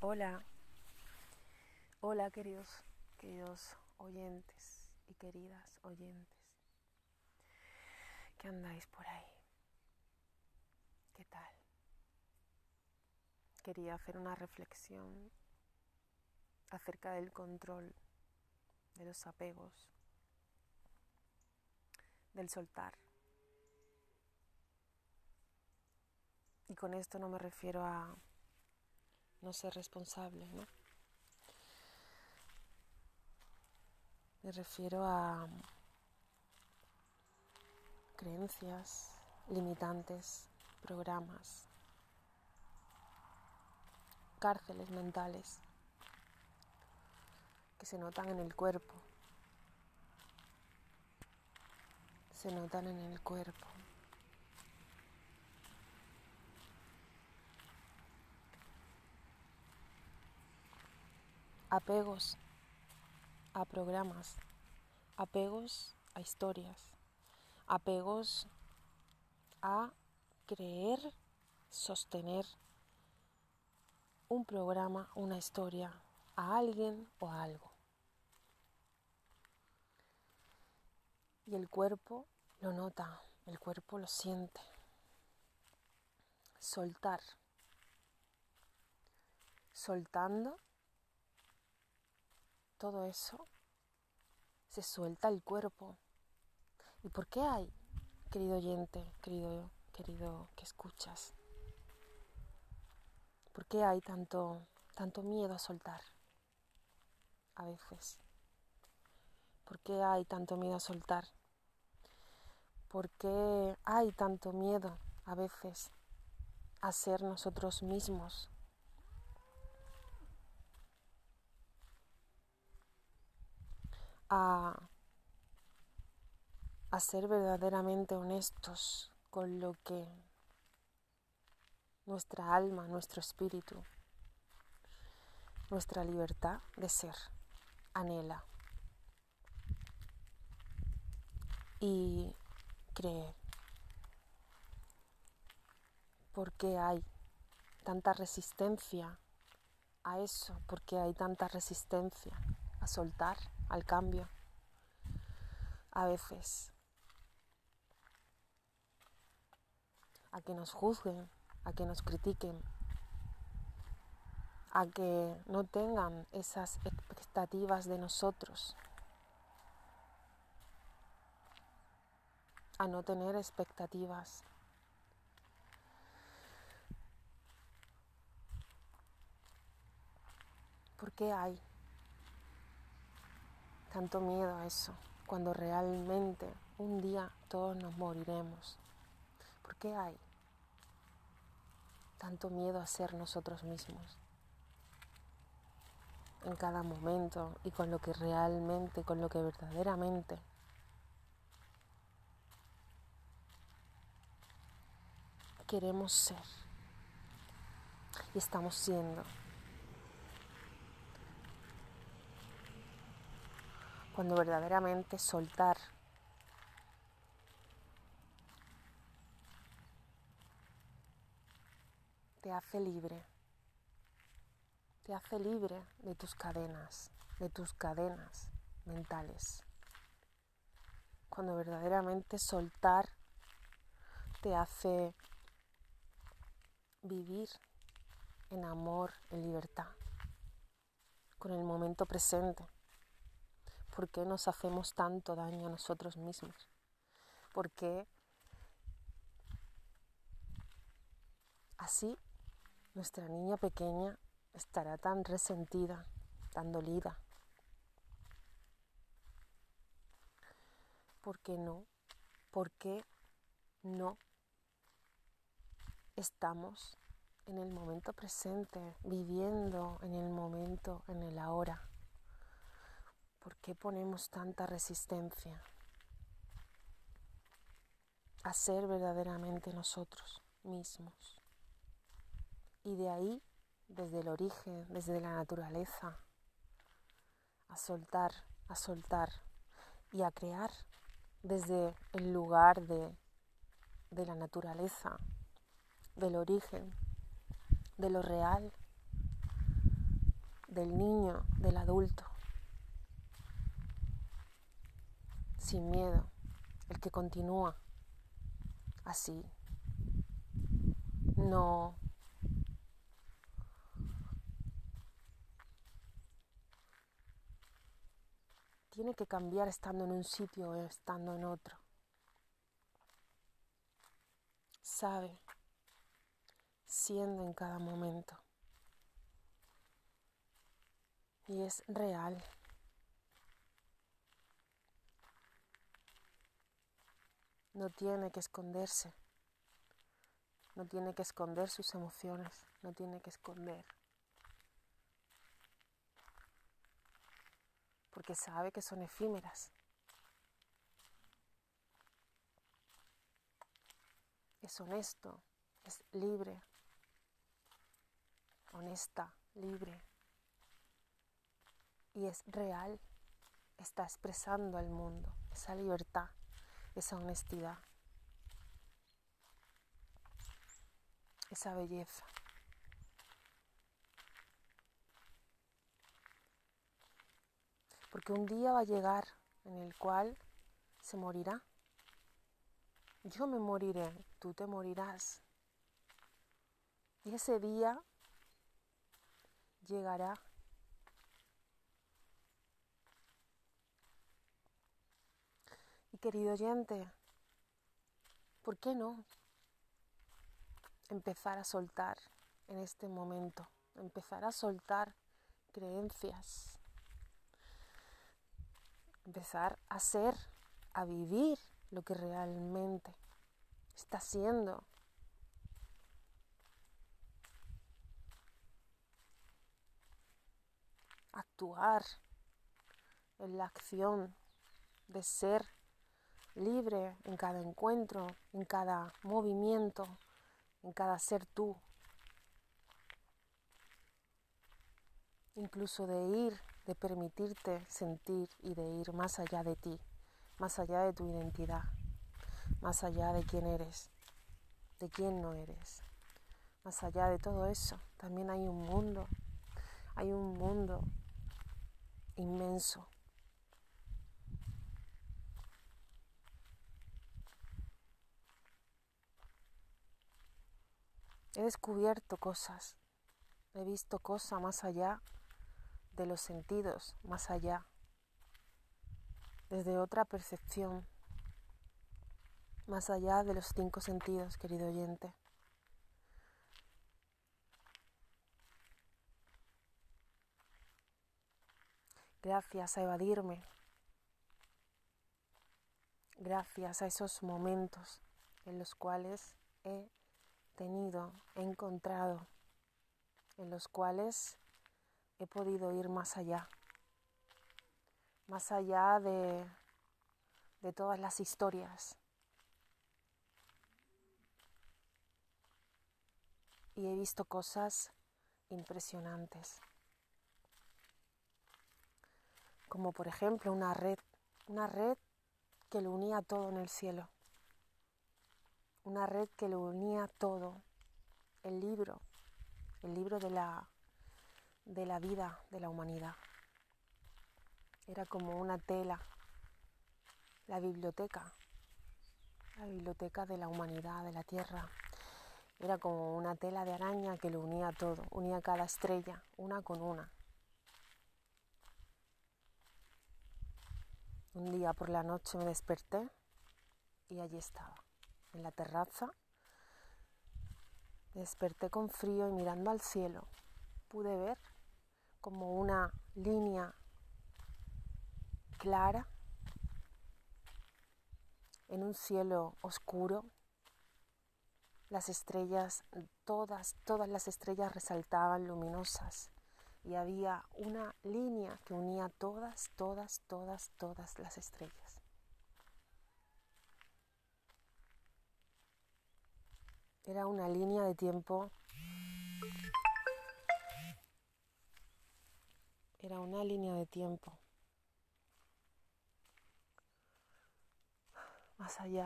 Hola, hola queridos, queridos oyentes y queridas oyentes. ¿Qué andáis por ahí? ¿Qué tal? Quería hacer una reflexión acerca del control, de los apegos, del soltar. Y con esto no me refiero a no ser responsable, ¿no? Me refiero a creencias limitantes, programas, cárceles mentales que se notan en el cuerpo, se notan en el cuerpo. Apegos a programas, apegos a historias, apegos a creer, sostener un programa, una historia, a alguien o a algo. Y el cuerpo lo nota, el cuerpo lo siente. Soltar. Soltando todo eso, se suelta el cuerpo. ¿Y por qué hay, querido oyente, querido, querido que escuchas? ¿Por qué hay tanto, tanto miedo a soltar? A veces. ¿Por qué hay tanto miedo a soltar? ¿Por qué hay tanto miedo a veces a ser nosotros mismos? A, ser verdaderamente honestos con lo que nuestra alma, nuestro espíritu, nuestra libertad de ser anhela y cree. ¿Por qué hay tanta resistencia a eso? ¿Por qué hay tanta resistencia a soltar? Al cambio. A veces a que nos juzguen, a que nos critiquen, a que no tengan esas expectativas de nosotros, a no tener expectativas. ¿Por qué hay tanto miedo a eso, cuando realmente un día todos nos moriremos? ¿Por qué hay tanto miedo a ser nosotros mismos? En cada momento y con lo que realmente, con lo que verdaderamente queremos ser y estamos siendo. Cuando verdaderamente soltar te hace libre, te hace libre de tus cadenas, de tus cadenas mentales. Cuando verdaderamente soltar te hace vivir en amor, en libertad, con el momento presente. ¿Por qué nos hacemos tanto daño a nosotros mismos? ¿Por qué así nuestra niña pequeña estará tan resentida, tan dolida? ¿Por qué no? ¿Por qué no estamos en el momento presente, viviendo en el momento, en el ahora? ¿Por qué ponemos tanta resistencia a ser verdaderamente nosotros mismos? Y de ahí, desde el origen, desde la naturaleza, a soltar, a soltar y a crear desde el lugar de, de la naturaleza, del origen, de lo real, del niño, del adulto, sin miedo, el que continúa así. No tiene que cambiar estando en un sitio o estando en otro. Sabe, siendo en cada momento. Y es real. No tiene que esconderse. No tiene que esconder sus emociones. No tiene que esconder porque sabe que son efímeras. Es honesto, es libre, honesta, libre. Y es real, está expresando al mundo esa libertad, esa honestidad, esa belleza. porque un día va a llegar en el cual se morirá. Yo me moriré, tú te morirás. Y ese día llegará. Querido oyente, ¿por qué no empezar a soltar en este momento? Empezar a soltar creencias, empezar a ser, a vivir lo que realmente está siendo. Actuar en la acción de ser libre en cada encuentro, en cada movimiento, en cada ser tú. Incluso de ir de permitirte sentir y de ir más allá de ti, más allá de tu identidad, más allá de quién eres, de quién no eres. Más allá de todo eso, también hay un mundo, hay un mundo inmenso. He descubierto cosas, he visto cosas más allá de los sentidos más allá, desde otra percepción, más allá de los cinco sentidos, querido oyente. Gracias a evadirme, gracias a esos momentos en los cuales he tenido, he encontrado, en los cuales he podido ir más allá, más allá de, de todas las historias. Y he visto cosas impresionantes, como por ejemplo una red, una red que lo unía todo en el cielo, una red que lo unía todo, el libro, el libro de la de la vida de la humanidad. Era como una tela, la biblioteca, la biblioteca de la humanidad, de la Tierra. Era como una tela de araña que lo unía todo, unía cada estrella, una con una. Un día por la noche me desperté y allí estaba, en la terraza. Desperté con frío y mirando al cielo pude ver como una línea clara en un cielo oscuro. Las estrellas, todas, todas las estrellas resaltaban luminosas y había una línea que unía todas, todas, todas, todas las estrellas. Era una línea de tiempo Era una línea de tiempo. Más allá